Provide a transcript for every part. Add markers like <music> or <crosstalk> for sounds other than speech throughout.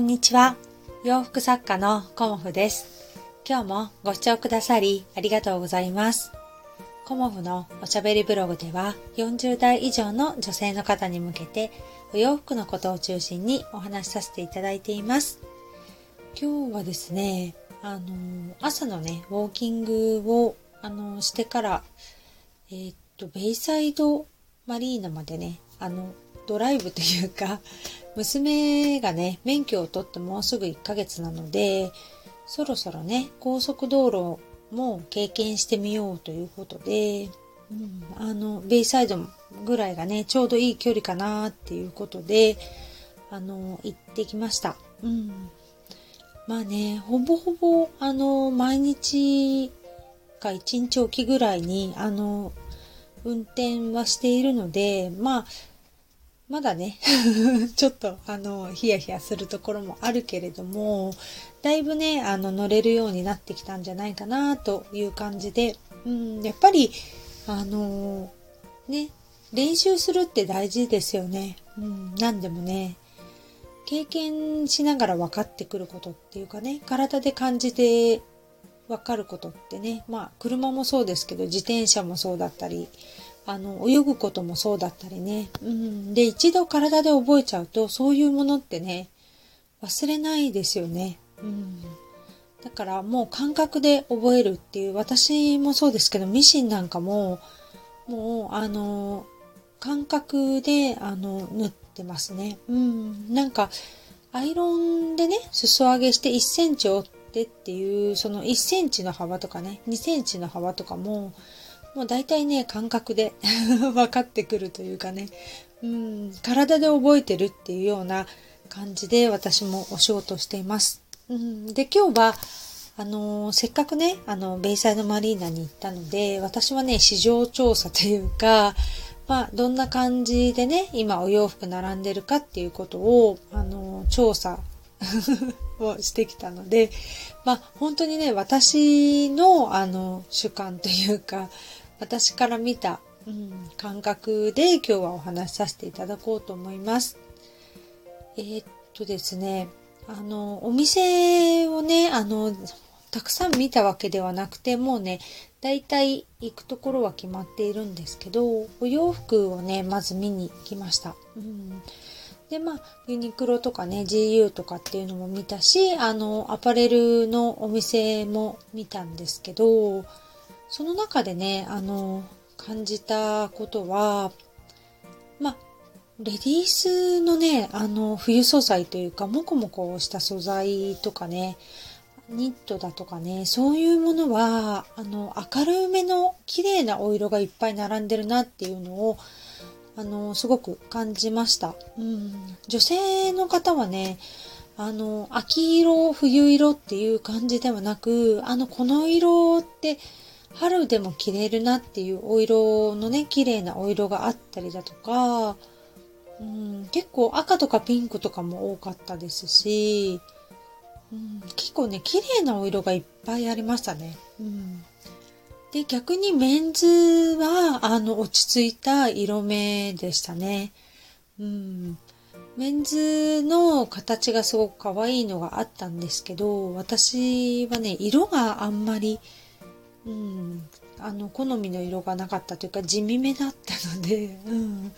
こんにちは。洋服作家のコモフです。今日もご視聴くださりありがとうございます。コモフのおしゃべりブログでは40代以上の女性の方に向けてお洋服のことを中心にお話しさせていただいています。今日はですね、あの、朝のね、ウォーキングを、あの、してから、えーっと、ベイサイドマリーナまでね、あの、ドライブというか、<laughs> 娘がね、免許を取ってもうすぐ1ヶ月なので、そろそろね、高速道路も経験してみようということで、うん、あの、ベイサイドぐらいがね、ちょうどいい距離かなっていうことで、あの、行ってきました。うん。まあね、ほぼほぼ、あの、毎日か一日おきぐらいに、あの、運転はしているので、まあ、まだね、<laughs> ちょっと、あの、ヒヤヒヤするところもあるけれども、だいぶね、あの、乗れるようになってきたんじゃないかな、という感じで、うん、やっぱり、あの、ね、練習するって大事ですよね。うん、なんでもね、経験しながら分かってくることっていうかね、体で感じて分かることってね、まあ、車もそうですけど、自転車もそうだったり、あの、泳ぐこともそうだったりね。うん。で、一度体で覚えちゃうと、そういうものってね、忘れないですよね。うん。だからもう感覚で覚えるっていう、私もそうですけど、ミシンなんかも、もう、あの、感覚で、あの、縫ってますね。うん。なんか、アイロンでね、裾上げして1センチ折ってっていう、その1センチの幅とかね、2センチの幅とかも、もう大体ね、感覚で <laughs> 分かってくるというかね、うん、体で覚えてるっていうような感じで私もお仕事しています。うん、で、今日は、あのーせっかくね、あの、ベイサイドマリーナに行ったので、私はね、市場調査というか、まあ、どんな感じでね、今お洋服並んでるかっていうことを、あのー調査 <laughs> をしてきたので、まあ、本当にね、私の、あの、主観というか、私から見た、うん、感覚で今日はお話しさせていただこうと思います。えーっとですね、あの、お店をね、あの、たくさん見たわけではなくて、もうね、だいたい行くところは決まっているんですけど、お洋服をね、まず見に行きました。うんで、まあ、ユニクロとかね、GU とかっていうのも見たし、あの、アパレルのお店も見たんですけど、その中でね、あの、感じたことは、まあ、レディースのね、あの、冬素材というか、もこもこした素材とかね、ニットだとかね、そういうものは、あの、明るめの綺麗なお色がいっぱい並んでるなっていうのを、あの、すごく感じました。うん。女性の方はね、あの、秋色、冬色っていう感じではなく、あの、この色って、春でも着れるなっていうお色のね、綺麗なお色があったりだとか、うん、結構赤とかピンクとかも多かったですし、うん、結構ね、綺麗なお色がいっぱいありましたね。うん、で、逆にメンズは、あの、落ち着いた色目でしたね。うん。メンズの形がすごく可愛いのがあったんですけど、私はね、色があんまり、うん、あの、好みの色がなかったというか、地味めだったので、うん、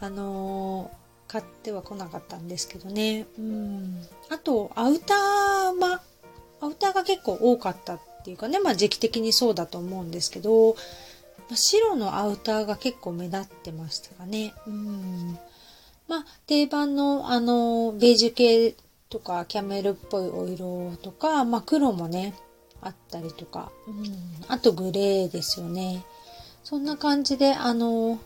あのー買っては来なかったんですけどね。うん。あと、アウターは、アウターが結構多かったっていうかね、まあ時期的にそうだと思うんですけど、ま白のアウターが結構目立ってましたかね。うん。まあ定番のあの、ベージュ系とかキャメルっぽいお色とか、まあ黒もね、あったりとか、うん。あとグレーですよね。そんな感じで、あの、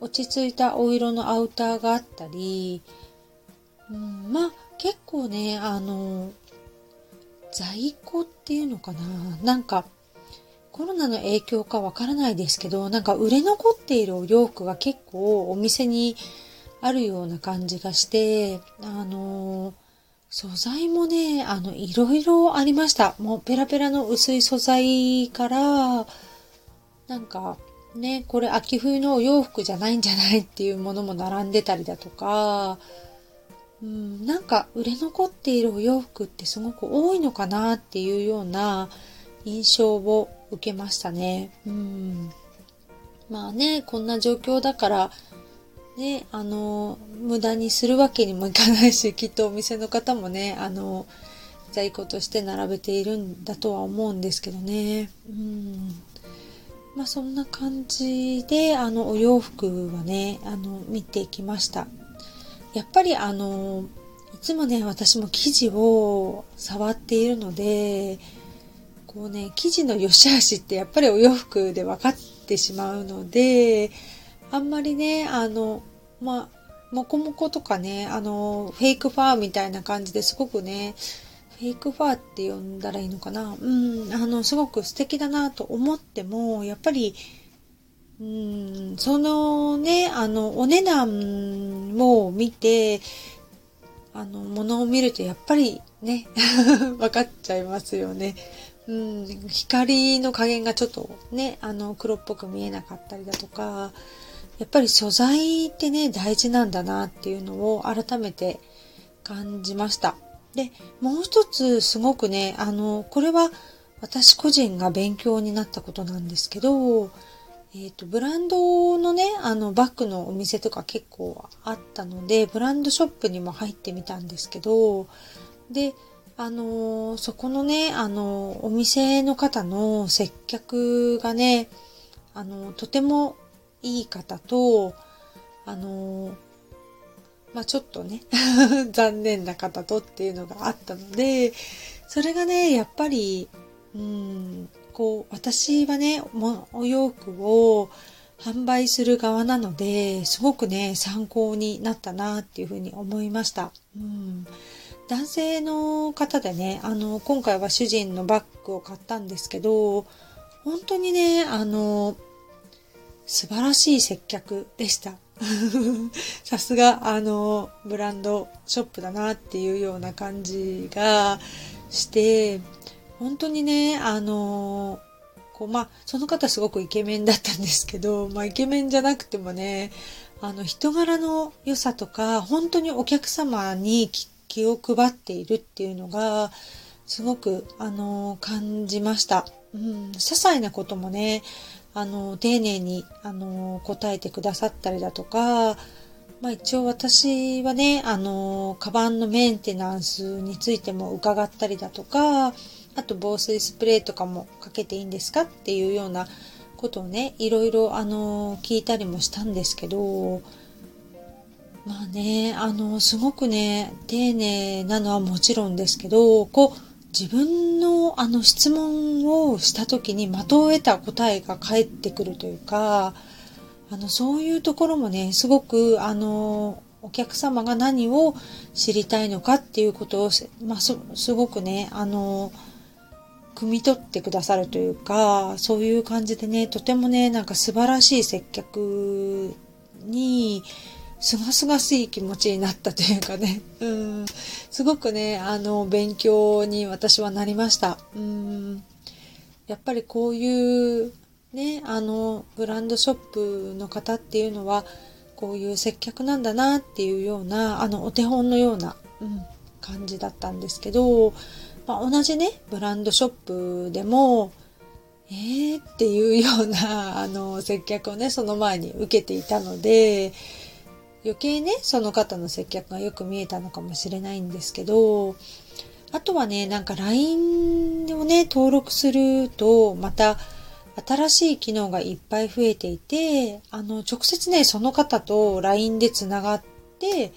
落ち着いたお色のアウターがあったり、うん、まあ結構ね、あの、在庫っていうのかななんか、コロナの影響かわからないですけど、なんか売れ残っているお洋服が結構お店にあるような感じがして、あの、素材もね、あの、いろいろありました。もうペラペラの薄い素材から、なんか、ね、これ秋冬のお洋服じゃないんじゃないっていうものも並んでたりだとか、うん、なんか売れ残っているお洋服ってすごく多いのかなっていうような印象を受けましたね。うん、まあね、こんな状況だから、ね、あの、無駄にするわけにもいかないし、<laughs> きっとお店の方もね、あの、在庫として並べているんだとは思うんですけどね。うん。まあそんな感じで、あの、お洋服はね、あの、見ていきました。やっぱりあの、いつもね、私も生地を触っているので、こうね、生地の良し悪しってやっぱりお洋服で分かってしまうので、あんまりね、あの、まあ、もこもことかね、あの、フェイクファーみたいな感じですごくね、フェイクファーって呼んだらいいのかなうん、あの、すごく素敵だなと思っても、やっぱり、うん、そのね、あの、お値段を見て、あの、ものを見るとやっぱりね、<laughs> 分かっちゃいますよね。うん、光の加減がちょっとね、あの、黒っぽく見えなかったりだとか、やっぱり素材ってね、大事なんだなっていうのを改めて感じました。で、もう一つすごくね、あの、これは私個人が勉強になったことなんですけど、えっ、ー、と、ブランドのね、あの、バッグのお店とか結構あったので、ブランドショップにも入ってみたんですけど、で、あのそこのね、あのお店の方の接客がね、あのとてもいい方と、あのまあ、ちょっとね <laughs> 残念な方とっていうのがあったので、それがね、やっぱり、うん、こう、私はね、お洋服を販売する側なので、すごくね、参考になったなっていうふうに思いました。うん、男性の方でね、あの、今回は主人のバッグを買ったんですけど、本当にね、あの、素晴らしい接客でした。<laughs> さすが、あの、ブランドショップだなっていうような感じがして、本当にね、あの、こう、まあ、その方すごくイケメンだったんですけど、<laughs> まあ、イケメンじゃなくてもね、あの、人柄の良さとか、本当にお客様に気を配っているっていうのが、すごく、あの、感じました。うん、些細なこともね、あの、丁寧に、あの、答えてくださったりだとか、まあ一応私はね、あの、カバンのメンテナンスについても伺ったりだとか、あと防水スプレーとかもかけていいんですかっていうようなことをね、いろいろあの、聞いたりもしたんですけど、まあね、あの、すごくね、丁寧なのはもちろんですけど、こう、自分のあの質問をした時に的を得た答えが返ってくるというか、あの、そういうところもね、すごく、あの、お客様が何を知りたいのかっていうことを、まあ、すごくね、あの、汲み取ってくださるというか、そういう感じでね、とてもね、なんか素晴らしい接客に、すがすがしい気持ちになったというかね、うん、すごくね、あの、勉強に私はなりました。うん、やっぱりこういう、ね、あの、ブランドショップの方っていうのは、こういう接客なんだなっていうような、あの、お手本のような、うん、感じだったんですけど、まあ、同じね、ブランドショップでも、えーっていうような、あの、接客をね、その前に受けていたので、余計ね、その方の接客がよく見えたのかもしれないんですけど、あとはね、なんか LINE をね、登録すると、また新しい機能がいっぱい増えていて、あの、直接ね、その方と LINE でつながって、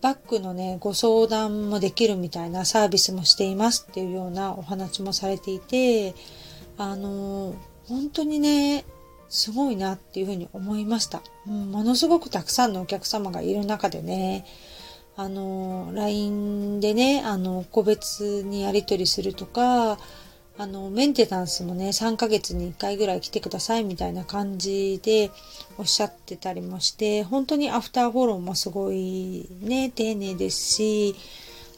バッグのね、ご相談もできるみたいなサービスもしていますっていうようなお話もされていて、あの、本当にね、すごいなっていうふうに思いました。ものすごくたくさんのお客様がいる中でね、あの、LINE でね、あの、個別にやり取りするとか、あの、メンテナンスもね、3ヶ月に1回ぐらい来てくださいみたいな感じでおっしゃってたりもして、本当にアフターフォローもすごいね、丁寧ですし、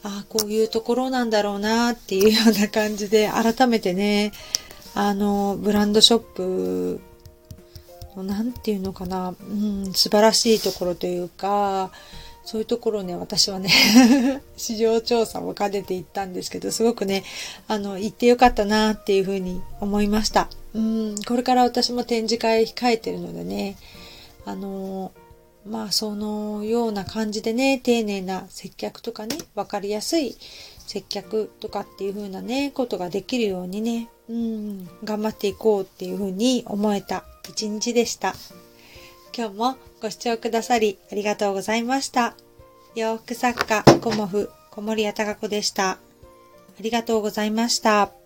ああ、こういうところなんだろうなっていうような感じで、改めてね、あの、ブランドショップ何て言うのかな、うん、素晴らしいところというか、そういうところをね、私はね <laughs> 市場調査も兼ねて行ったんですけど、すごくね、あの、行ってよかったなっていうふうに思いました。うん、これから私も展示会控えてるのでね、あのまあそのような感じでね、丁寧な接客とかね、わかりやすい接客とかっていう風なね、ことができるようにね、うん、頑張っていこうっていう風に思えた一日でした。今日もご視聴くださりありがとうございました。洋服作家、コモフ、小森屋隆子でした。ありがとうございました。